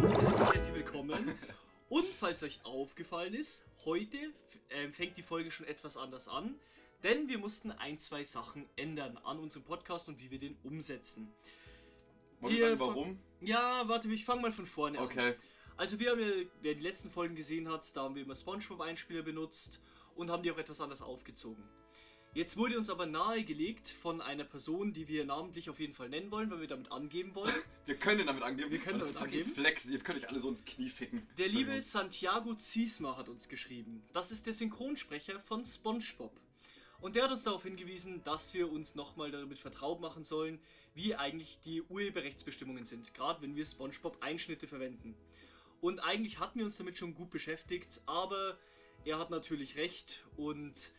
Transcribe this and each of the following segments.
Herzlich willkommen. Und falls euch aufgefallen ist, heute äh, fängt die Folge schon etwas anders an, denn wir mussten ein, zwei Sachen ändern an unserem Podcast und wie wir den umsetzen. Wollen wir sagen, warum? Ja, warte, ich fange mal von vorne an. Okay. Also wir haben ja, wer die letzten Folgen gesehen hat, da haben wir immer Spongebob-Einspieler benutzt und haben die auch etwas anders aufgezogen. Jetzt wurde uns aber nahegelegt von einer Person, die wir namentlich auf jeden Fall nennen wollen, weil wir damit angeben wollen. wir können damit angeben. Wir können damit angeben. Flex, ihr könnt euch alle so ins Knie ficken. Der liebe Santiago Ziesma hat uns geschrieben. Das ist der Synchronsprecher von SpongeBob. Und der hat uns darauf hingewiesen, dass wir uns nochmal damit vertraut machen sollen, wie eigentlich die Urheberrechtsbestimmungen sind, gerade wenn wir SpongeBob-Einschnitte verwenden. Und eigentlich hatten wir uns damit schon gut beschäftigt, aber er hat natürlich recht und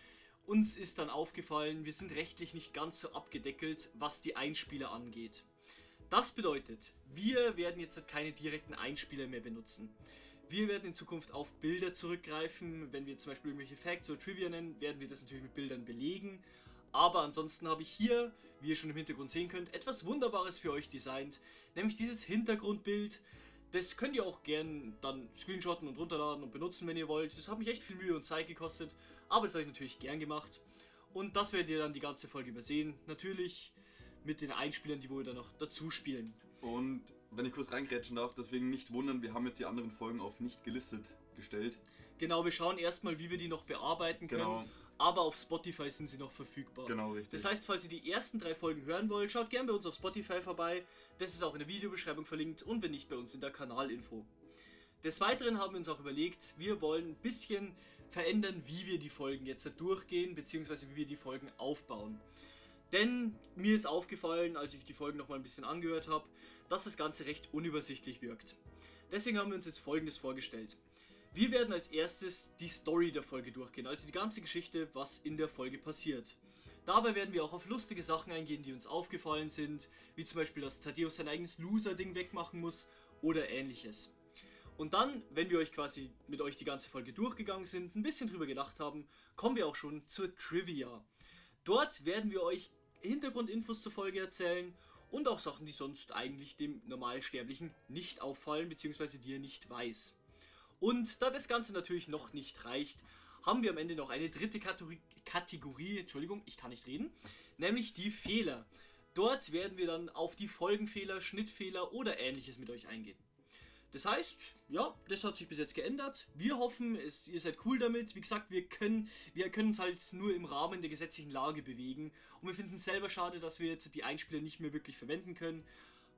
uns ist dann aufgefallen, wir sind rechtlich nicht ganz so abgedeckelt, was die Einspieler angeht. Das bedeutet, wir werden jetzt keine direkten Einspieler mehr benutzen. Wir werden in Zukunft auf Bilder zurückgreifen. Wenn wir zum Beispiel irgendwelche Facts oder Trivia nennen, werden wir das natürlich mit Bildern belegen. Aber ansonsten habe ich hier, wie ihr schon im Hintergrund sehen könnt, etwas Wunderbares für euch designt. Nämlich dieses Hintergrundbild. Das könnt ihr auch gern dann screenshotten und runterladen und benutzen, wenn ihr wollt. Das hat mich echt viel Mühe und Zeit gekostet. Aber das habe ich natürlich gern gemacht. Und das werdet ihr dann die ganze Folge übersehen. Natürlich mit den Einspielern, die wohl dann noch dazu spielen. Und wenn ich kurz reingrätschen darf, deswegen nicht wundern, wir haben jetzt die anderen Folgen auf nicht gelistet gestellt. Genau, wir schauen erstmal, wie wir die noch bearbeiten können. Genau. Aber auf Spotify sind sie noch verfügbar. Genau, richtig. Das heißt, falls ihr die ersten drei Folgen hören wollt, schaut gerne bei uns auf Spotify vorbei. Das ist auch in der Videobeschreibung verlinkt und wenn nicht bei uns in der Kanalinfo. Des Weiteren haben wir uns auch überlegt, wir wollen ein bisschen verändern, wie wir die Folgen jetzt durchgehen, beziehungsweise wie wir die Folgen aufbauen. Denn mir ist aufgefallen, als ich die Folgen nochmal ein bisschen angehört habe, dass das Ganze recht unübersichtlich wirkt. Deswegen haben wir uns jetzt folgendes vorgestellt. Wir werden als erstes die Story der Folge durchgehen, also die ganze Geschichte, was in der Folge passiert. Dabei werden wir auch auf lustige Sachen eingehen, die uns aufgefallen sind, wie zum Beispiel, dass Thaddeus sein eigenes Loser-Ding wegmachen muss oder ähnliches. Und dann, wenn wir euch quasi mit euch die ganze Folge durchgegangen sind, ein bisschen drüber gedacht haben, kommen wir auch schon zur Trivia. Dort werden wir euch Hintergrundinfos zur Folge erzählen und auch Sachen, die sonst eigentlich dem Normalsterblichen nicht auffallen, beziehungsweise die er nicht weiß. Und da das Ganze natürlich noch nicht reicht, haben wir am Ende noch eine dritte Kategorie, Kategorie, Entschuldigung, ich kann nicht reden, nämlich die Fehler. Dort werden wir dann auf die Folgenfehler, Schnittfehler oder ähnliches mit euch eingehen. Das heißt, ja, das hat sich bis jetzt geändert. Wir hoffen, es, ihr seid cool damit. Wie gesagt, wir können wir uns halt nur im Rahmen der gesetzlichen Lage bewegen. Und wir finden es selber schade, dass wir jetzt die Einspieler nicht mehr wirklich verwenden können.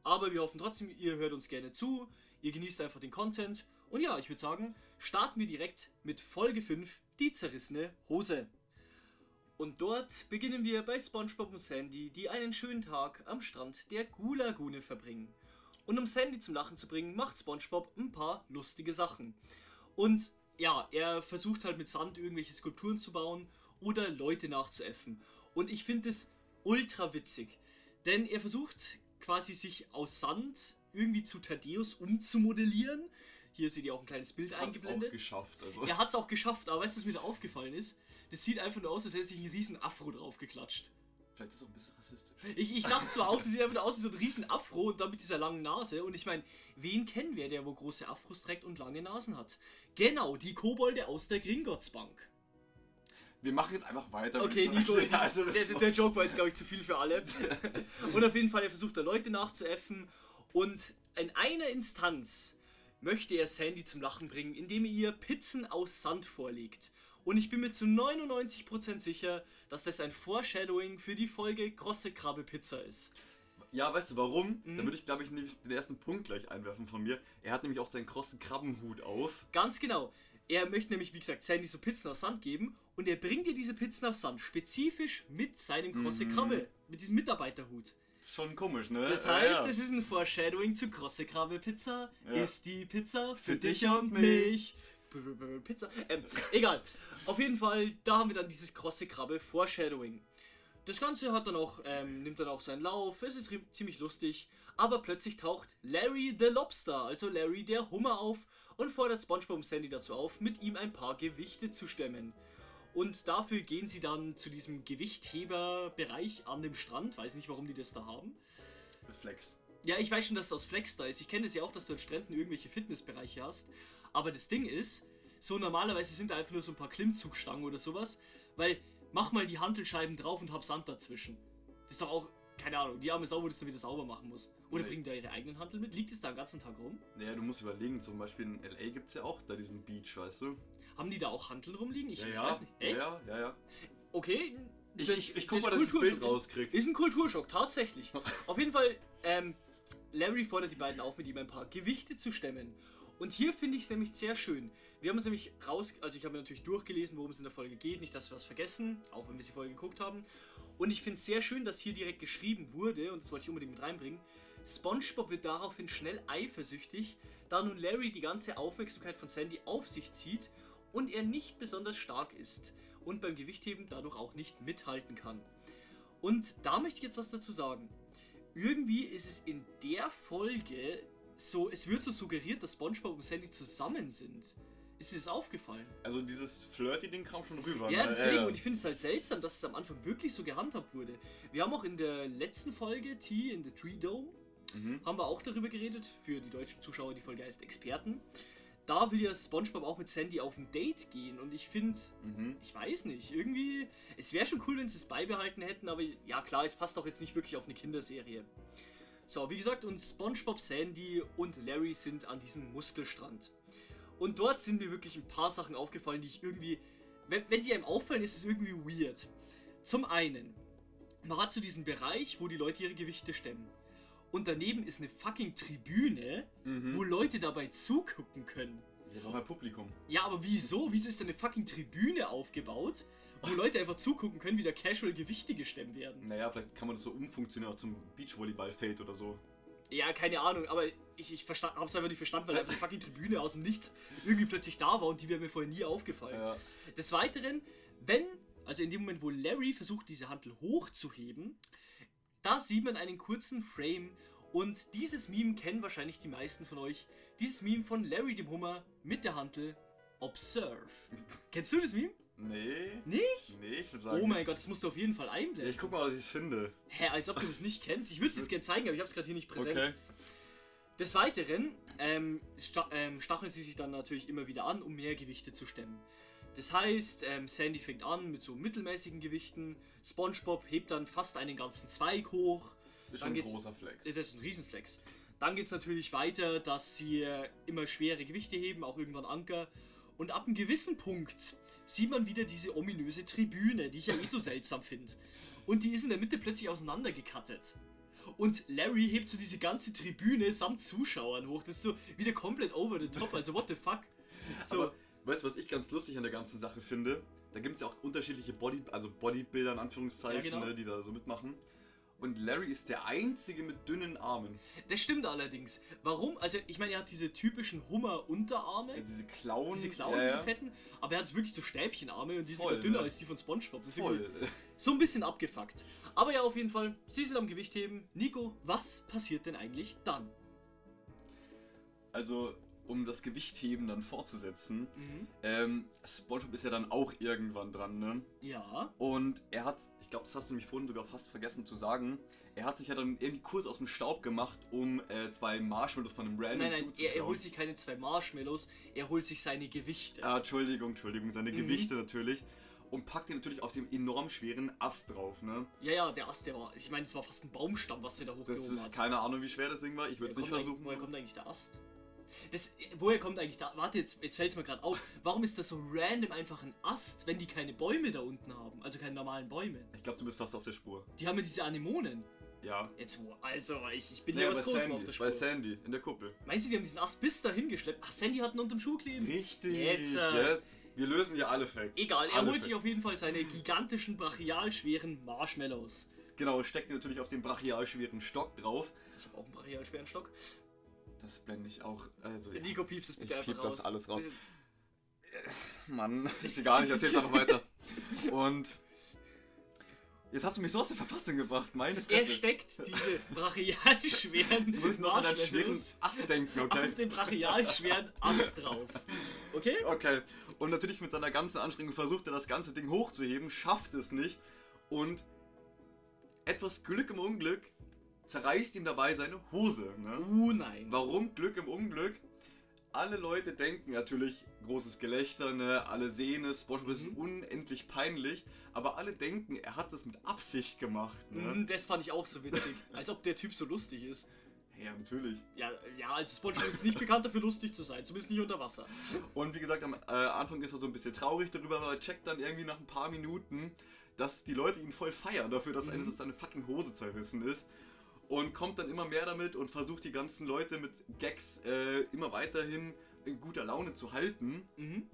Aber wir hoffen trotzdem, ihr hört uns gerne zu. Ihr genießt einfach den Content. Und ja, ich würde sagen, starten wir direkt mit Folge 5, die zerrissene Hose. Und dort beginnen wir bei SpongeBob und Sandy, die einen schönen Tag am Strand der Gulagune verbringen. Und um Sandy zum Lachen zu bringen, macht SpongeBob ein paar lustige Sachen. Und ja, er versucht halt mit Sand irgendwelche Skulpturen zu bauen oder Leute nachzuäffen. Und ich finde es ultra witzig. Denn er versucht quasi sich aus Sand irgendwie zu Thaddeus umzumodellieren. Hier seht ihr auch ein kleines Bild Hat's eingeblendet. Auch geschafft, also. Er hat es auch geschafft, aber weißt du, was mir da aufgefallen ist? Das sieht einfach nur aus, als hätte sich ein riesen Afro drauf geklatscht. Vielleicht ist es auch ein bisschen rassistisch. Ich, ich dachte zwar auch, das sieht einfach aus wie so ein riesen Afro und dann mit dieser langen Nase. Und ich meine, wen kennen wir, der wo große Afros trägt und lange Nasen hat? Genau, die Kobolde aus der Gringotts Bank. Wir machen jetzt einfach weiter. Okay, Nico, also der, der, Joke war jetzt, glaube ich, zu viel für alle. und auf jeden Fall, er versucht da Leute nachzuäffen. Und in einer Instanz möchte er Sandy zum Lachen bringen, indem er ihr Pizzen aus Sand vorlegt. Und ich bin mir zu 99% sicher, dass das ein Foreshadowing für die Folge Grosse Krabbe Pizza ist. Ja, weißt du warum? Mhm. Da würde ich, glaube ich, den ersten Punkt gleich einwerfen von mir. Er hat nämlich auch seinen krossen Krabbenhut auf. Ganz genau. Er möchte nämlich, wie gesagt, Sandy so Pizzen aus Sand geben und er bringt dir diese Pizzen aus Sand spezifisch mit seinem Krosse mhm. Krabbe, mit diesem Mitarbeiterhut. Schon komisch, ne? Das heißt, ja, ja. es ist ein Foreshadowing zu Krosse Krabbe Pizza. Ja. Ist die Pizza für, für dich und mich. Pizza. Ähm, egal. Auf jeden Fall, da haben wir dann dieses krosse Krabbe Foreshadowing. Das Ganze hat dann auch, ähm, nimmt dann auch seinen Lauf, es ist ziemlich lustig, aber plötzlich taucht Larry the Lobster, also Larry der Hummer auf und fordert SpongeBob und Sandy dazu auf, mit ihm ein paar Gewichte zu stemmen. Und dafür gehen sie dann zu diesem Gewichtheberbereich an dem Strand, weiß nicht warum die das da haben. Flex. Ja, ich weiß schon, dass es aus Flex da ist. Ich kenne es ja auch, dass du an Stränden irgendwelche Fitnessbereiche hast. Aber das Ding ist, so normalerweise sind da einfach nur so ein paar Klimmzugstangen oder sowas. Weil, mach mal die Hantelscheiben drauf und hab Sand dazwischen. Das ist doch auch, keine Ahnung, die arme Sau, wo das dann wieder sauber machen muss. Oder Nee. bringen da ihre eigenen Hantel mit? Liegt es da den ganzen Tag rum? Naja, du musst überlegen, zum Beispiel in L.A. gibt es ja auch da diesen Beach, weißt du? Haben die da auch Hanteln rumliegen? Ich, ja, ich ja, weiß nicht. Echt? ja, ja, ja. Okay. Ich, ich, ich guck das mal, dass ich ein Bild ist- rauskrieg. Ist ein Kulturschock, tatsächlich. Auf jeden Fall, ähm, Larry fordert die beiden auf, mit ihm ein paar Gewichte zu stemmen. Und hier finde ich es nämlich sehr schön. Wir haben uns nämlich raus, also ich habe mir natürlich durchgelesen, worum es in der Folge geht, nicht, dass wir was vergessen, auch wenn wir die Folge geguckt haben. Und ich finde es sehr schön, dass hier direkt geschrieben wurde, und das wollte ich unbedingt mit reinbringen. SpongeBob wird daraufhin schnell eifersüchtig, da nun Larry die ganze Aufmerksamkeit von Sandy auf sich zieht und er nicht besonders stark ist und beim Gewichtheben dadurch auch nicht mithalten kann. Und da möchte ich jetzt was dazu sagen. Irgendwie ist es in der Folge so, es wird so suggeriert, dass SpongeBob und Sandy zusammen sind. Ist dir das aufgefallen? Also dieses Flirty-Ding kam schon rüber. Ja, ne? deswegen, ja. und ich finde es halt seltsam, dass es am Anfang wirklich so gehandhabt wurde. Wir haben auch in der letzten Folge, T in the Tree Dome, Mhm. haben wir auch darüber geredet, für die deutschen Zuschauer, die Folge heißt Experten. Da will ja SpongeBob auch mit Sandy auf ein Date gehen und ich finde, Mhm. ich weiß nicht, irgendwie, es wäre schon cool, wenn sie es beibehalten hätten, aber ja klar, es passt auch jetzt nicht wirklich auf eine Kinderserie. So, wie gesagt, und SpongeBob, Sandy und Larry sind an diesem Muskelstrand. Und dort sind mir wirklich ein paar Sachen aufgefallen, die ich irgendwie, wenn, wenn die einem auffallen, ist es irgendwie weird. Zum einen, man hat so diesen Bereich, wo die Leute ihre Gewichte stemmen. Und daneben ist eine fucking Tribüne, Mhm. wo Leute dabei zugucken können. Wir brauchen ein Publikum. Ja, aber wieso? Wieso ist da eine fucking Tribüne aufgebaut, wo Leute einfach zugucken können, wie da casual Gewichte gestemmt werden? Naja, vielleicht kann man das so umfunktionieren auch zum Beachvolleyball-Feld oder so. Ja, keine Ahnung, aber ich, ich hab's einfach nicht verstanden, weil einfach eine fucking Tribüne aus dem Nichts irgendwie plötzlich da war und die wäre mir vorher nie aufgefallen. Ja. Des Weiteren, wenn, also in dem Moment, wo Larry versucht, diese Hantel hochzuheben, da sieht man einen kurzen Frame und dieses Meme kennen wahrscheinlich die meisten von euch. Dieses Meme von Larry dem Hummer mit der Hantel Observe. Kennst du das Meme? Nee. Nicht? Nee, ich würde sagen. Oh mein Gott, das musst du auf jeden Fall Ja, einblenden. ich guck mal, was ich finde. Hä, als ob du das nicht kennst. Ich würde es jetzt gerne zeigen, aber ich habe es gerade hier nicht präsent. Okay. Des Weiteren ähm, sta ähm, stacheln sie sich dann natürlich immer wieder an, um mehr Gewichte zu stemmen. Das heißt, ähm, Sandy fängt an mit so mittelmäßigen Gewichten, SpongeBob hebt dann fast einen ganzen Zweig hoch. Ist Dann schon ein großer Flex. Das ist ein Riesenflex. Dann geht es natürlich weiter, dass sie äh, immer schwere Gewichte heben, auch irgendwann Anker. Und ab einem gewissen Punkt sieht man wieder diese ominöse Tribüne, die ich ja eh so seltsam finde. Und die ist in der Mitte plötzlich auseinandergekattet. Und Larry hebt so diese ganze Tribüne samt Zuschauern hoch. Das ist so wieder komplett over the top. Also what the fuck? So, Aber weißt du, was ich ganz lustig an der ganzen Sache finde? Da gibt es ja auch unterschiedliche Body, also Bodybuilder in Anführungszeichen, Ja, genau. ne, die da so mitmachen. Und Larry ist der einzige mit dünnen Armen. das stimmt allerdings. Warum? Also ich meine, er hat diese typischen Hummer-Unterarme. Also diese Klauen. diese Klauen, ja, diese ja. fetten, aber er hat wirklich so Stäbchenarme und die sind Voll, sogar dünner ne? als die von Spongebob. Das ist Voll. so ein bisschen abgefuckt. Aber ja, auf jeden Fall, sie sind am Gewichtheben. Nico, was passiert denn eigentlich dann? Also, um das Gewichtheben dann fortzusetzen, Mhm. ähm, SpongeBob ist ja dann auch irgendwann dran, ne? Ja. Und er hat, ich glaube, das hast du nämlich vorhin sogar fast vergessen zu sagen, er hat sich ja dann irgendwie kurz aus dem Staub gemacht, um äh, zwei Marshmallows von einem random Nein, nein, er, er holt sich keine zwei Marshmallows, er holt sich seine Gewichte. Ah, Entschuldigung, Entschuldigung, seine Mhm. Gewichte natürlich. Und packt ihn natürlich auf dem enorm schweren Ast drauf, ne? Ja, ja, der Ast, der war, ich meine, es war fast ein Baumstamm, was der da Das hochgehoben ist hat. keine Ahnung, wie schwer das Ding war. Ich würde es nicht versuchen. Woher kommt eigentlich der Ast? Das, woher kommt eigentlich da? Warte, jetzt, jetzt fällt es mir gerade auf. Warum ist das so random einfach ein Ast, wenn die keine Bäume da unten haben? Also keine normalen Bäume. Ich glaube, du bist fast auf der Spur. Die haben ja diese Anemonen. Ja. Jetzt wo? Also, ich, ich bin Nee, ja bei was Großes Sandy, auf der bei Spur. Sandy, in der Kuppel. Meinst du, die haben diesen Ast bis dahin geschleppt? Ach, Sandy hat ihn unterm Schuh kleben. Richtig, Jetzt, äh, yes. Wir lösen ja alle Facts. Egal, er alle holt sich Facts. auf jeden Fall seine gigantischen, brachial schweren Marshmallows. Genau, steckt natürlich auf den brachial schweren Stock drauf. Ich habe auch einen brachial schweren Stock. Das blende ich auch. Also, ja. Nico piepst es bitte Ich einfach piep raus. das alles raus. Mann, ist egal, ich erzähl's einfach weiter. Und jetzt hast du mich so aus der Verfassung gebracht, meine Er Fresse. steckt diese brachial schweren Ast denken, okay? auf den brachial schweren Ast drauf. Okay? Okay. Und natürlich mit seiner ganzen Anstrengung versucht er das ganze Ding hochzuheben, schafft es nicht. Und etwas Glück im Unglück zerreißt ihm dabei seine Hose. Ne? Uh, nein. Warum? Glück im Unglück. Alle Leute denken natürlich, großes Gelächter, ne? alle sehen es, SpongeBob ist Mhm. unendlich peinlich, aber alle denken, er hat das mit Absicht gemacht. Ne? Mhm, das fand ich auch so witzig. Als ob der Typ so lustig ist. Ja, natürlich. Ja, ja, also SpongeBob ist nicht bekannt dafür, lustig zu sein. Zumindest nicht unter Wasser. Und wie gesagt, am äh, Anfang ist er so ein bisschen traurig darüber, aber er checkt dann irgendwie nach ein paar Minuten, dass die Leute ihn voll feiern dafür, dass Mhm. eines seine fucking Hose zerrissen ist. Und kommt dann immer mehr damit und versucht die ganzen Leute mit Gags äh, immer weiterhin in guter Laune zu halten. Mhm.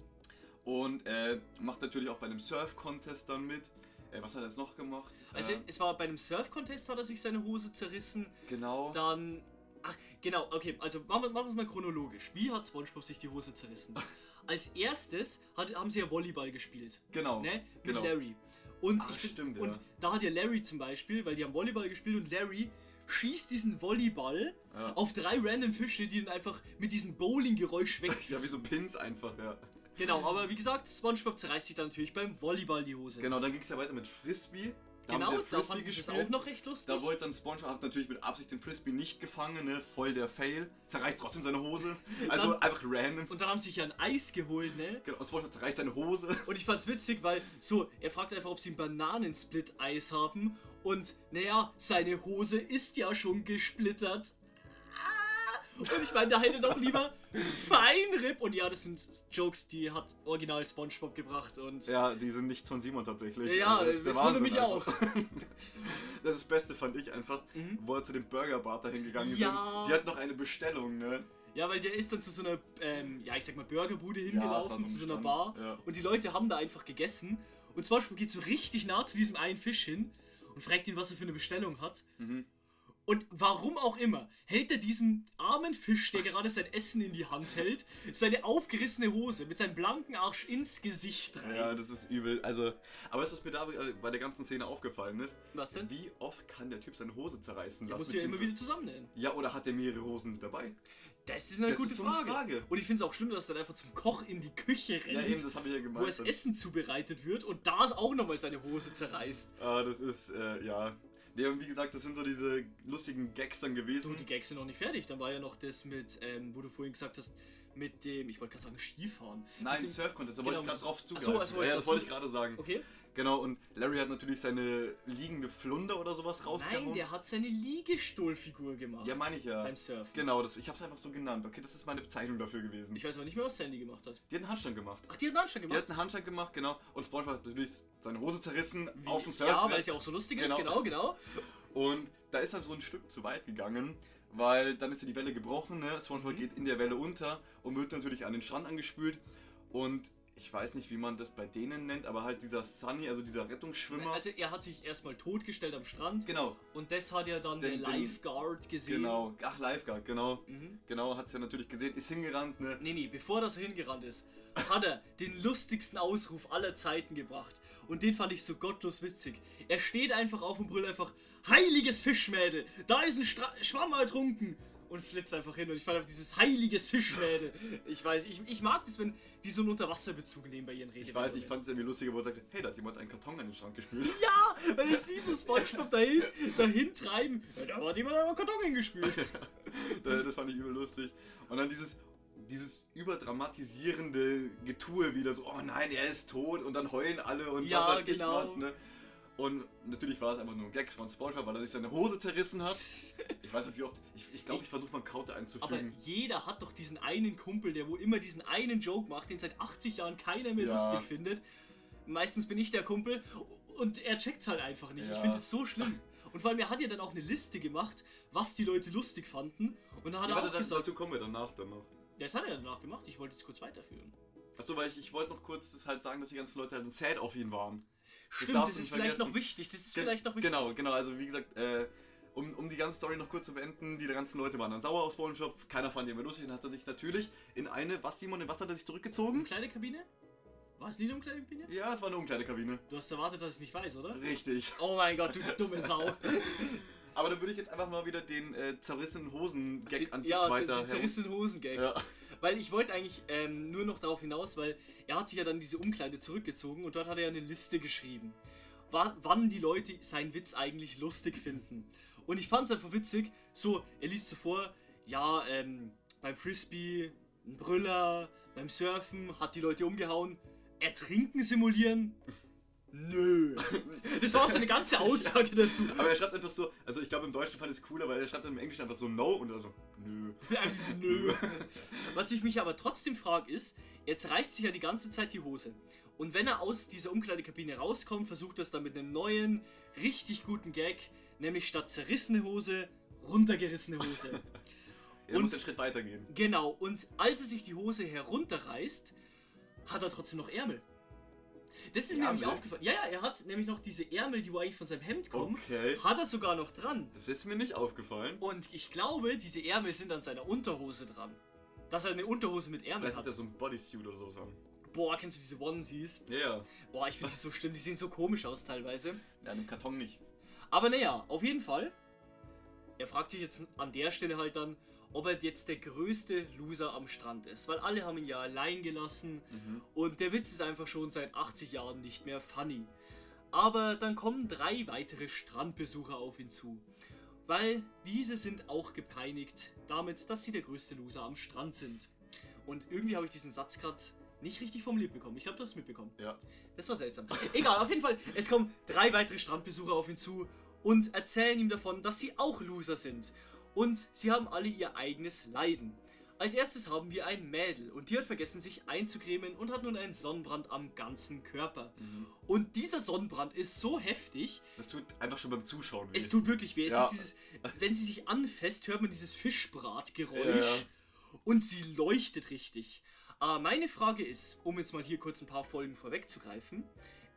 Und äh, macht natürlich auch bei einem Surf-Contest dann mit. Äh, was hat er jetzt noch gemacht? Also, äh, es war bei einem Surf-Contest, hat er sich seine Hose zerrissen. genau. Dann. Ach, genau, okay, also machen wir, machen wir es mal chronologisch. Wie hat SpongeBob sich die Hose zerrissen? Als erstes hat, haben sie ja Volleyball gespielt. genau. Ne? Mit genau. Larry. Und, Ah, ich stimmt, ja. und da hat ja Larry zum Beispiel, weil die haben Volleyball gespielt und Larry schießt diesen Volleyball Ja. auf drei random Fische, die dann einfach mit diesem Bowling-Geräusch weg. Ja, wie so Pins einfach, ja. genau, aber wie gesagt, SpongeBob zerreißt sich dann natürlich beim Volleyball die Hose. Genau, dann ging es ja weiter mit Frisbee. Da genau haben sie ja Frisbee ich das gespielt. auch noch recht lustig. Da wollte dann SpongeBob hat natürlich mit Absicht den Frisbee nicht gefangen, ne? Voll der Fail. Zerreißt trotzdem seine Hose. Also Dann- einfach random. und dann haben sie sich ja ein Eis geholt, ne? Genau, SpongeBob zerreißt seine Hose. Und ich fand's witzig, weil so, er fragt einfach, ob sie ein Bananensplit-Eis haben. Und naja, seine Hose ist ja schon gesplittert. Und ich meine, da hätte doch lieber Feinripp. Und ja, das sind Jokes, die hat original SpongeBob gebracht. Und Ja, die sind nicht von Simon tatsächlich. Ja, Also das wundert mich einfach. Das, ist das Beste fand ich einfach, Mhm. wo er zu dem Burgerbar dahin gegangen Ja. sind. Sie hat noch eine Bestellung, ne? ja, weil der ist dann zu so einer, ähm, ja, ich sag mal, Burgerbude das hingelaufen, ein zu so einer Stand, Bar. ja. Und die Leute haben da einfach gegessen. Und SpongeBob geht so richtig nah zu diesem einen Fisch hin und fragt ihn, was er für eine Bestellung hat. Mhm. Und warum auch immer, hält er diesem armen Fisch, der gerade sein Essen in die Hand hält, seine aufgerissene Hose mit seinem blanken Arsch ins Gesicht rein. Ja, das ist übel. Also, aber weißt du, was mir da bei der ganzen Szene aufgefallen ist? Was denn? Wie oft kann der Typ seine Hose zerreißen Der lassen? muss ja immer wieder zusammennähen. Ja, oder hat er mehrere Hosen mit dabei? Das ist eine Das gute ist so Frage. Frage. Und ich finde es auch schlimm, dass er dann einfach zum Koch in die Küche rennt, Ja, eben, das habe ich ja wo gemeint. das Essen zubereitet wird und da ist auch nochmal seine Hose zerreißt. Ah, das ist, äh, ja. Nee, und wie gesagt, das sind so diese lustigen Gags dann gewesen. die Gags sind noch nicht fertig. Dann war ja noch das mit, ähm, wo du vorhin gesagt hast, mit dem, ich wollte gerade sagen Skifahren. Nein, Surf-Contest, da Genau, wollte ich gerade drauf Ach so, zugreifen. also wollte ich ja, das wollte ich gerade sagen. Okay. Genau, und Larry hat natürlich seine liegende Flunder oder sowas rausgehauen. Nein, der hat seine Liegestuhlfigur gemacht. Ja, meine ich ja. Beim Surfen. Genau, das, ich habe es einfach so genannt. Okay, das ist meine Bezeichnung dafür gewesen. Ich weiß aber nicht mehr, was Sandy gemacht hat. die hat einen Handstand gemacht. Ach, die hat einen Anstand Die gemacht? hat einen Handstand gemacht, genau. Und SpongeBob hat natürlich seine Hose zerrissen Wie- auf dem Ja, Surfbrett. weil es ja auch so lustig Genau. ist, genau, genau. Und da ist dann so ein Stück zu weit gegangen, weil dann ist ja die Welle gebrochen, ne? SpongeBob Mhm. geht in der Welle unter und wird natürlich an den Strand angespült. Und ich weiß nicht, wie man das bei denen nennt, aber halt dieser Sunny, also dieser Rettungsschwimmer. Also er hat sich erstmal totgestellt am Strand genau, und das hat ja dann Den- der den- Lifeguard gesehen. genau. Ach, Lifeguard, genau. Mhm. Genau, hat es ja natürlich gesehen, ist hingerannt, ne? Nee, nee, bevor das hingerannt ist, hat er den lustigsten Ausruf aller Zeiten gebracht. Und den fand ich so gottlos witzig. Er steht einfach auf und brüllt einfach, heiliges Fischmädel, da ist ein Stra Schwamm ertrunken. Und flitzt einfach hin und ich fand einfach dieses heiliges Fischmädel. Ich weiß, ich, ich mag das, wenn die so einen Unterwasserbezug nehmen bei ihren Reden. Ich weiß, ich fand es irgendwie lustiger, wo er sagte, hey, da hat jemand einen Karton an den Strand gespült. Ja, weil ich sehe so Spongebob dahin, dahin treiben. Ja, da hat jemand einmal Karton hingespielt. Äh, das fand ich übel lustig. Und dann dieses, dieses überdramatisierende Getue wieder so, oh nein, er ist tot und dann heulen alle und Ja, was weiß genau. ich was, ne? Und natürlich war es einfach nur ein Gag von Spongebob, weil er sich seine Hose zerrissen hat. Ich weiß nicht wie oft, ich glaube, ich, glaub, ich versuche mal einen Counter Aber einzufügen. jeder hat doch diesen einen Kumpel, der wo immer diesen einen Joke macht, den seit 80 Jahren keiner mehr Ja. lustig findet. Meistens bin ich der Kumpel und er checkt's halt einfach nicht. Ich Ja. finde es so schlimm. Und vor allem, er hat ja dann auch eine Liste gemacht, was die Leute lustig fanden. Und dann hat Ja, er warte, auch dann, gesagt, dazu kommen wir danach dann noch. das hat er danach gemacht, ich wollte jetzt kurz weiterführen. Achso, weil ich, ich wollte noch kurz das halt sagen, dass die ganzen Leute halt sad auf ihn waren. Stimmt, das ist vielleicht vergessen. noch wichtig, das ist Ge- vielleicht noch wichtig. Genau, genau, also wie gesagt, äh, um, um die ganze Story noch kurz zu beenden, die ganzen Leute waren dann sauer auf SpongeBob, keiner fand ihn mehr lustig und hat er sich natürlich in eine, was Simon, in was hat er sich zurückgezogen? Umkleidekabine? War es nicht eine Umkleidekabine? Ja, es war eine Umkleidekabine. Du hast erwartet, dass ich es nicht weiß, oder? Richtig. Oh mein Gott, du dumme Sau. Aber dann würde ich jetzt einfach mal wieder den äh, zerrissenen Hosen-Gag an dich ja, weiter den zerrissenen Hosengag. Ja. Weil ich wollte eigentlich ähm, nur noch darauf hinaus, weil er hat sich ja dann diese Umkleide zurückgezogen und dort hat er ja eine Liste geschrieben, wa wann die Leute seinen Witz eigentlich lustig finden. Und ich fand es einfach witzig, so, er liest so vor, ja, ähm, beim Frisbee, ein Brüller, beim Surfen, hat die Leute umgehauen, ertrinken simulieren. Nö. Das war auch seine ganze Aussage dazu. Aber er schreibt einfach so, also ich glaube im Deutschen fand ich es cooler, weil er schreibt dann im Englischen einfach so no und dann so nö. Einfach so, Nö. Was ich mich aber trotzdem frage ist, er zerreißt sich ja die ganze Zeit die Hose. Und wenn er aus dieser Umkleidekabine rauskommt, versucht er es dann mit einem neuen, richtig guten Gag, nämlich statt zerrissene Hose, runtergerissene Hose. Er Und- muss einen Schritt weitergehen. Genau, und als er sich die Hose herunterreißt, hat er trotzdem noch Ärmel. Das ist mir nämlich Ärmel? aufgefallen. Ja, ja, er hat nämlich noch diese Ärmel, die wo eigentlich von seinem Hemd kommen, Okay. hat er sogar noch dran. Das ist mir nicht aufgefallen. Und ich glaube, diese Ärmel sind an seiner Unterhose dran. Dass er eine Unterhose mit Ärmel Vielleicht hat. hat er so ein Bodysuit oder sowas an. Boah, kennst du diese Onesies? Ja, ja. Boah, ich finde die so schlimm, die sehen so komisch aus teilweise. Ja, im Karton nicht. Aber naja, auf jeden Fall. Er fragt sich jetzt an der Stelle halt dann, ob er jetzt der größte Loser am Strand ist. Weil alle haben ihn ja allein gelassen Mhm. und der Witz ist einfach schon seit 80 Jahren nicht mehr funny. Aber dann kommen drei weitere Strandbesucher auf ihn zu. Weil diese sind auch gepeinigt damit, dass sie der größte Loser am Strand sind. Und irgendwie habe ich diesen Satz gerade nicht richtig formuliert bekommen. Ich glaube, du hast es mitbekommen. Ja. Das war seltsam. Egal, auf jeden Fall, es kommen drei weitere Strandbesucher auf ihn zu und erzählen ihm davon, dass sie auch Loser sind. Und sie haben alle ihr eigenes Leiden. Als erstes haben wir ein Mädel und die hat vergessen, sich einzucremen und hat nun einen Sonnenbrand am ganzen Körper. Mhm. Und dieser Sonnenbrand ist so heftig, Das tut einfach schon beim Zuschauen weh. es tut wirklich weh. Ja. dieses, wenn sie sich anfasst, hört man dieses Fischbratgeräusch Ja, ja. und sie leuchtet richtig. Aber meine Frage ist, um jetzt mal hier kurz ein paar Folgen vorwegzugreifen,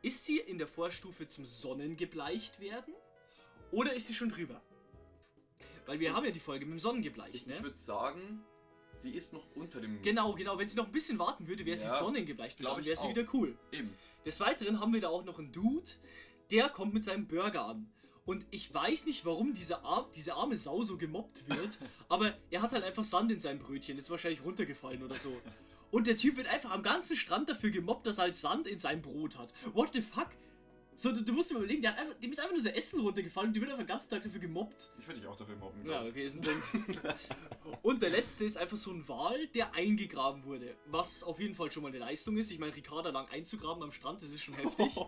ist sie in der Vorstufe zum Sonnengebleicht werden oder ist sie schon drüber? Weil wir haben ja die Folge mit dem Sonnengebleicht, Ich, ne? ich würde sagen, sie ist noch unter dem. Genau, genau. Wenn sie noch ein bisschen warten würde, wäre sie Ja, Sonnengebleicht. glaub Dann ich wäre sie wieder cool. Eben. Des Weiteren haben wir da auch noch einen Dude, der kommt mit seinem Burger an. Und ich weiß nicht, warum diese, Ar diese arme Sau so gemobbt wird, aber er hat halt einfach Sand in seinem Brötchen, ist wahrscheinlich runtergefallen oder so. Und der Typ wird einfach am ganzen Strand dafür gemobbt, dass er halt Sand in seinem Brot hat. What the fuck? So, du, du musst dir mal überlegen, der hat einfach, dem ist einfach nur sein Essen runtergefallen und die wird einfach den ganzen Tag dafür gemobbt. Ich würde dich auch dafür mobben. Ja, glaub okay, ist ein Punkt. Und der letzte ist einfach so ein Wal, der eingegraben wurde. Was auf jeden Fall schon mal eine Leistung ist. Ich meine, Ricarda lang einzugraben am Strand, das ist schon heftig.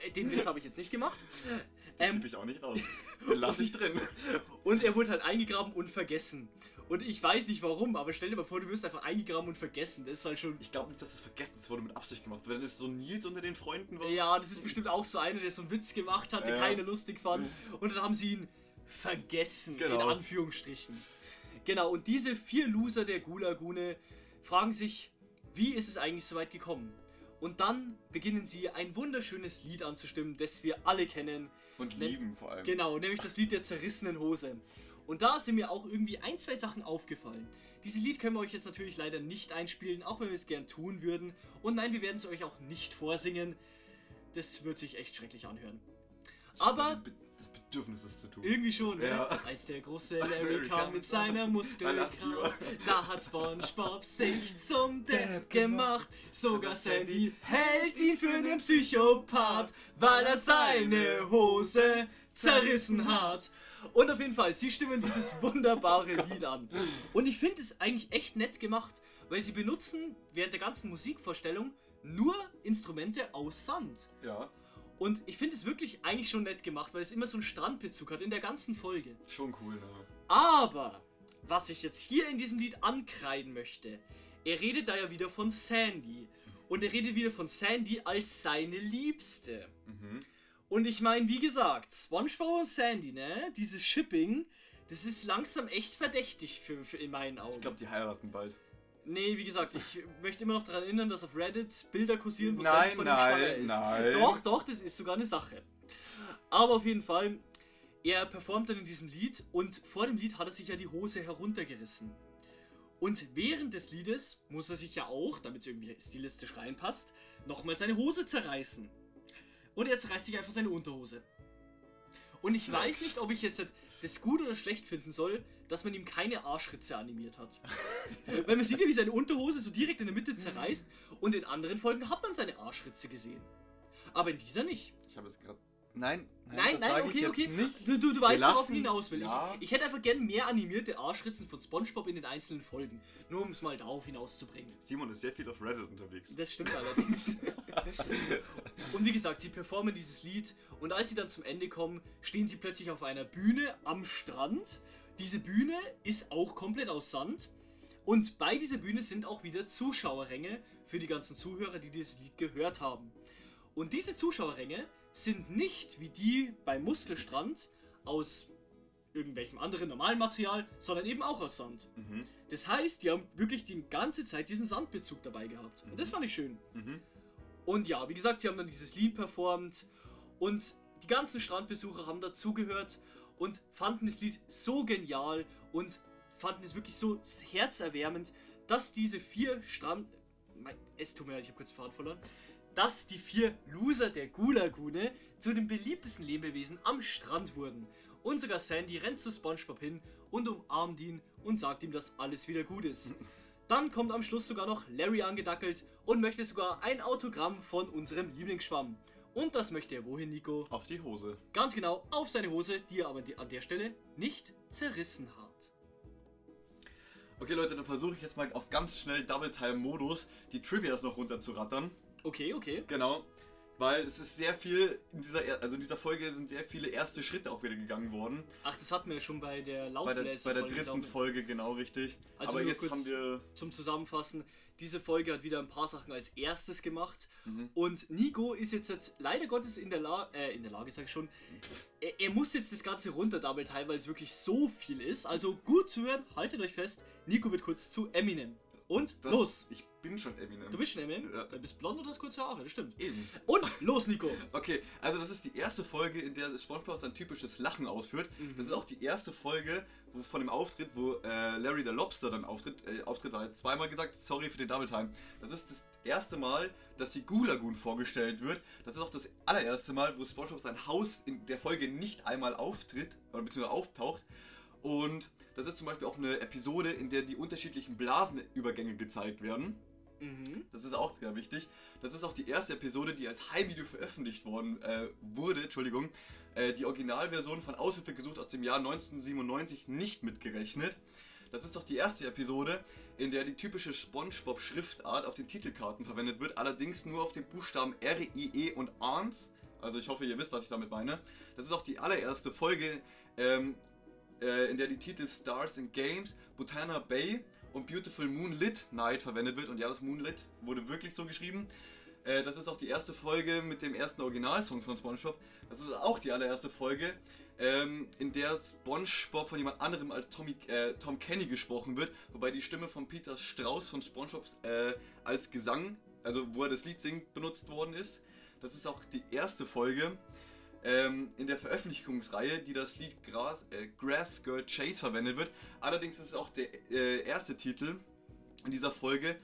Äh, Den Witz habe ich jetzt nicht gemacht. Den Ähm, ich auch nicht raus. Den lasse ich drin. und er wurde halt eingegraben und vergessen. Und ich weiß nicht warum, aber stell dir mal vor, du wirst einfach eingegraben und vergessen. Das ist halt schon. Ich glaube nicht, dass das vergessen ist, wurde mit Absicht gemacht. Wenn es so Nils unter den Freunden war. Ja, das ist bestimmt auch so einer, der so einen Witz gemacht hat, den Ja. keiner lustig fand. Und dann haben sie ihn vergessen, in Genau. Anführungsstrichen. Genau, und diese vier Loser der Gulagune fragen sich, wie ist es eigentlich so weit gekommen? Und dann beginnen sie ein wunderschönes Lied anzustimmen, das wir alle kennen. Und lieben vor allem. Genau, nämlich das Lied der zerrissenen Hose. Und da sind mir auch irgendwie ein, zwei Sachen aufgefallen. Dieses Lied können wir euch jetzt natürlich leider nicht einspielen, auch wenn wir es gern tun würden. Und nein, wir werden es euch auch nicht vorsingen. Das wird sich echt schrecklich anhören. Aber Be- Das Bedürfnis ist zu tun. irgendwie schon, ne? Ja. Als der große Larry kam mit seiner Muskelkraft, da hat SpongeBob sich zum Depp gemacht. Sogar Sandy hält ihn für einen Psychopath, weil er seine Hose zerrissen hat. Und auf jeden Fall, sie stimmen dieses wunderbare Lied an. Und ich finde es eigentlich echt nett gemacht, weil sie benutzen während der ganzen Musikvorstellung nur Instrumente aus Sand. Ja, Und ich finde es wirklich eigentlich schon nett gemacht, weil es immer so einen Strandbezug hat in der ganzen Folge. schon cool, ne? Aber, was ich jetzt hier in diesem Lied ankreiden möchte, er redet da ja wieder von Sandy. Und er redet wieder von Sandy als seine Liebste. Mhm. Und ich meine, wie gesagt, SpongeBob und Sandy, ne? Dieses Shipping, das ist langsam echt verdächtig für, für in meinen Augen. Ich glaube, die heiraten bald. Nee, wie gesagt, ich möchte immer noch daran erinnern, dass auf Reddit Bilder kursieren, wo Nein, Sandy von nein, schwanger ist. nein. Doch, doch, das ist sogar eine Sache. Aber auf jeden Fall, er performt dann in diesem Lied und vor dem Lied hat er sich ja die Hose heruntergerissen. Und während des Liedes muss er sich ja auch, damit es irgendwie stilistisch reinpasst, nochmal seine Hose zerreißen. Und er zerreißt sich einfach seine Unterhose. Und ich weiß nicht, ob ich jetzt das gut oder schlecht finden soll, dass man ihm keine Arschritze animiert hat. Weil man sieht ja, wie seine Unterhose so direkt in der Mitte zerreißt und in anderen Folgen hat man seine Arschritze gesehen. Aber in dieser nicht. Ich habe jetzt gerade Nein, Nein, das nein, ich okay, okay. Nicht. Du, du, du weißt, worauf ich hinaus will. ja. Ich, ich hätte einfach gern mehr animierte Arschritzen von Spongebob in den einzelnen Folgen. Nur um es mal darauf hinauszubringen. Simon ist sehr viel auf Reddit unterwegs. Das stimmt allerdings. und wie gesagt, sie performen dieses Lied und als sie dann zum Ende kommen, stehen sie plötzlich auf einer Bühne am Strand. Diese Bühne ist auch komplett aus Sand. Und bei dieser Bühne sind auch wieder Zuschauerränge für die ganzen Zuhörer, die dieses Lied gehört haben. Und diese Zuschauerränge sind nicht wie die beim Muskelstrand aus irgendwelchem anderen normalen Material, sondern eben auch aus Sand. Mhm. Das heißt, die haben wirklich die ganze Zeit diesen Sandbezug dabei gehabt. Und das fand ich schön. Mhm. Und ja, wie gesagt, sie haben dann dieses Lied performt und die ganzen Strandbesucher haben dazugehört und fanden das Lied so genial und fanden es wirklich so herzerwärmend, dass diese vier Strand... Mein, es tut mir leid, ich habe kurz den Faden verloren. Dass die vier Loser der Gulagune zu den beliebtesten Lebewesen am Strand wurden. Und sogar Sandy rennt zu Spongebob hin und umarmt ihn und sagt ihm, dass alles wieder gut ist. Dann kommt am Schluss sogar noch Larry angedackelt und möchte sogar ein Autogramm von unserem Lieblingsschwamm. Und das möchte er wohin, Nico? Auf die Hose. Ganz genau auf seine Hose, die er aber an der Stelle nicht zerrissen hat. Okay, Leute, dann versuche ich jetzt mal auf ganz schnell Double-Time-Modus die Trivias noch runterzurattern. Okay, okay. Genau. Weil es ist sehr viel in dieser, er- also in dieser Folge sind sehr viele erste Schritte auch wieder gegangen worden. Ach, das hatten wir ja schon bei der Bei der, Laubbläser bei der Folge, dritten. Folge, genau richtig. Also Aber jetzt haben wir. Zum Zusammenfassen, diese Folge hat wieder ein paar Sachen als erstes gemacht. Mhm. Und Nico ist jetzt, jetzt leider Gottes in der, La äh, in der Lage, sag ich schon. Er, er muss jetzt das Ganze runter double time, weil es wirklich so viel ist. Also gut zuhören, haltet euch fest. Nico wird kurz zu Eminem. Und Das, los! Ich bin schon Eminem. Du bist schon Eminem? Ja. Du bist blond und hast kurze Haare, das stimmt. Eben. Und los, Nico! Okay, also das ist die erste Folge, in der SpongeBob sein typisches Lachen ausführt. Mhm. Das ist auch die erste Folge wo, von dem Auftritt, wo äh, Larry der Lobster dann auftritt. Äh, Auftritt war jetzt zweimal gesagt, sorry für den Double Time. Das ist das erste Mal, dass die Goo Lagoon vorgestellt wird. Das ist auch das allererste Mal, wo SpongeBob sein Haus in der Folge nicht einmal auftritt, oder beziehungsweise auftaucht. Und das ist zum Beispiel auch eine Episode, in der die unterschiedlichen Blasenübergänge gezeigt werden. Mhm. Das ist auch sehr wichtig. Das ist auch die erste Episode, die als Heimvideo veröffentlicht worden äh, wurde. Entschuldigung. Äh, die Originalversion von Aushilfe gesucht aus dem Jahr 1997 nicht mitgerechnet. Das ist doch die erste Episode, in der die typische SpongeBob-Schriftart auf den Titelkarten verwendet wird, allerdings nur auf den Buchstaben R, I, E und Arns. Also ich hoffe, ihr wisst, was ich damit meine. Das ist auch die allererste Folge, ähm, äh, in der die Titel Stars and Games, Botana Bay und Beautiful Moonlit Night verwendet wird. Und ja, das Moonlit wurde wirklich so geschrieben. Äh, das ist auch die erste Folge mit dem ersten Originalsong von SpongeBob. Das ist auch die allererste Folge, ähm, in der SpongeBob von jemand anderem als Tommy, äh, Tom Kenny gesprochen wird, wobei die Stimme von Peter Strauß von SpongeBob äh, als Gesang, also wo er das Lied singt, benutzt worden ist. Das ist auch die erste Folge ähm, in der Veröffentlichungsreihe, die das Lied Grass, äh, Grass Girl Chase verwendet wird. Allerdings ist es auch der äh, erste Titel in dieser Folge,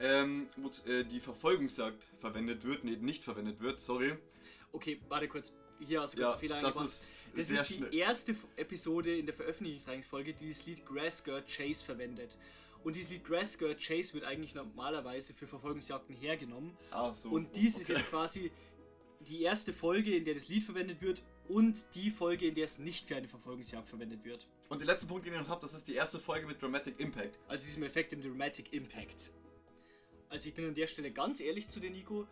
ähm, wo äh, die Verfolgungsjagd verwendet wird, nee, nicht verwendet wird, sorry. Okay, warte kurz. Hier hast du kurz Ja, einen Fehler das ist Das ist die schnell. erste Episode in der Veröffentlichungsreihenfolge, die das Lied Grass Skirt Chase verwendet. Und dieses Lied Grass Skirt Chase wird eigentlich normalerweise für Verfolgungsjagden hergenommen. Ah, so. Und dies ist okay. jetzt quasi die erste Folge, in der das Lied verwendet wird und die Folge, in der es nicht für eine Verfolgungsjagd verwendet wird. Und der letzte Punkt, den ich noch habe, das ist die erste Folge mit Dramatic Impact. Also diesem Effekt im Dramatic Impact. Also ich bin an der Stelle ganz ehrlich zu dir, Nico.